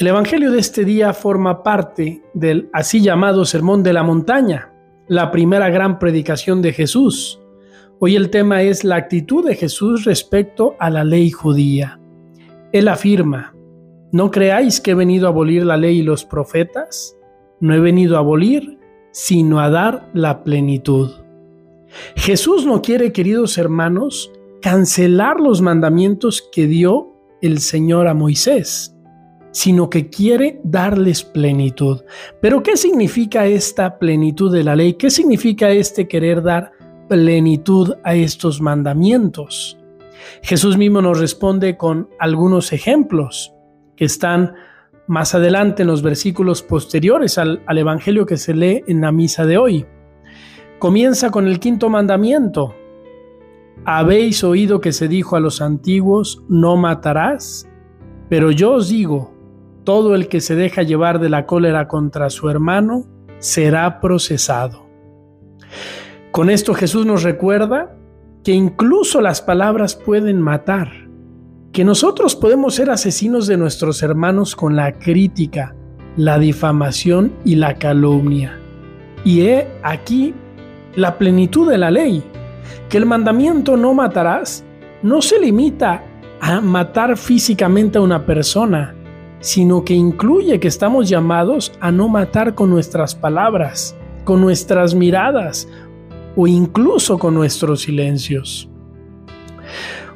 El Evangelio de este día forma parte del así llamado Sermón de la Montaña, la primera gran predicación de Jesús. Hoy el tema es la actitud de Jesús respecto a la ley judía. Él afirma, ¿no creáis que he venido a abolir la ley y los profetas? No he venido a abolir, sino a dar la plenitud. Jesús no quiere, queridos hermanos, cancelar los mandamientos que dio el Señor a Moisés, sino que quiere darles plenitud. Pero ¿qué significa esta plenitud de la ley? ¿Qué significa este querer dar plenitud a estos mandamientos? Jesús mismo nos responde con algunos ejemplos que están más adelante en los versículos posteriores al, al Evangelio que se lee en la misa de hoy. Comienza con el quinto mandamiento. Habéis oído que se dijo a los antiguos, no matarás, pero yo os digo, todo el que se deja llevar de la cólera contra su hermano será procesado. Con esto Jesús nos recuerda que incluso las palabras pueden matar que nosotros podemos ser asesinos de nuestros hermanos con la crítica, la difamación y la calumnia. Y he aquí la plenitud de la ley, que el mandamiento no matarás no se limita a matar físicamente a una persona, sino que incluye que estamos llamados a no matar con nuestras palabras, con nuestras miradas o incluso con nuestros silencios.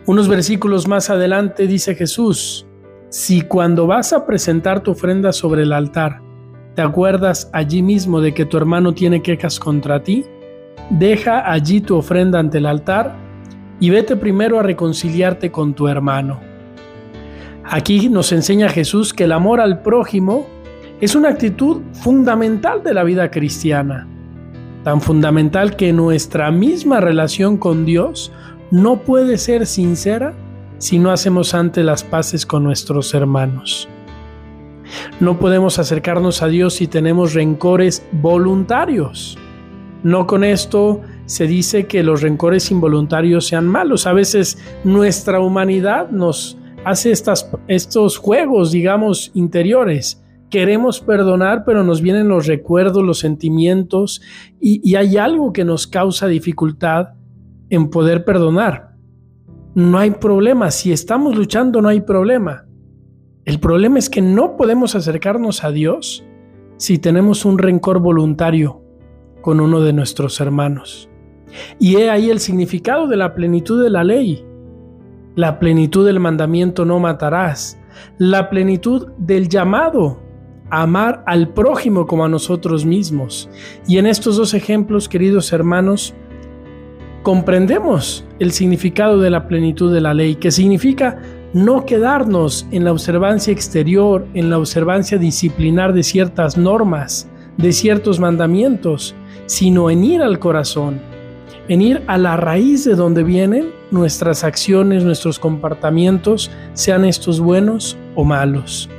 Unos versículos más adelante dice Jesús, si cuando vas a presentar tu ofrenda sobre el altar, te acuerdas allí mismo de que tu hermano tiene quejas contra ti, deja allí tu ofrenda ante el altar y vete primero a reconciliarte con tu hermano. Aquí nos enseña Jesús que el amor al prójimo es una actitud fundamental de la vida cristiana, tan fundamental que nuestra misma relación con Dios no puede ser sincera si no hacemos antes las paces con nuestros hermanos. No podemos acercarnos a Dios si tenemos rencores voluntarios. No con esto se dice que los rencores involuntarios sean malos. A veces nuestra humanidad nos hace estas, estos juegos, digamos, interiores. Queremos perdonar, pero nos vienen los recuerdos, los sentimientos, y, y hay algo que nos causa dificultad en poder perdonar. No hay problema, si estamos luchando no hay problema. El problema es que no podemos acercarnos a Dios si tenemos un rencor voluntario con uno de nuestros hermanos. Y he ahí el significado de la plenitud de la ley, la plenitud del mandamiento no matarás, la plenitud del llamado a amar al prójimo como a nosotros mismos. Y en estos dos ejemplos, queridos hermanos, comprendemos el significado de la plenitud de la ley, que significa no quedarnos en la observancia exterior, en la observancia disciplinar de ciertas normas, de ciertos mandamientos, sino en ir al corazón, en ir a la raíz de donde vienen nuestras acciones, nuestros comportamientos, sean estos buenos o malos.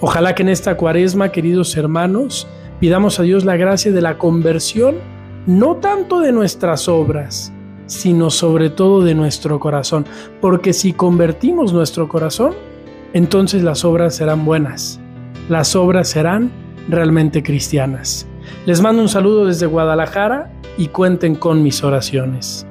Ojalá que en esta cuaresma, queridos hermanos, pidamos a Dios la gracia de la conversión no tanto de nuestras obras, sino sobre todo de nuestro corazón, porque si convertimos nuestro corazón, entonces las obras serán buenas, las obras serán realmente cristianas. Les mando un saludo desde Guadalajara y cuenten con mis oraciones.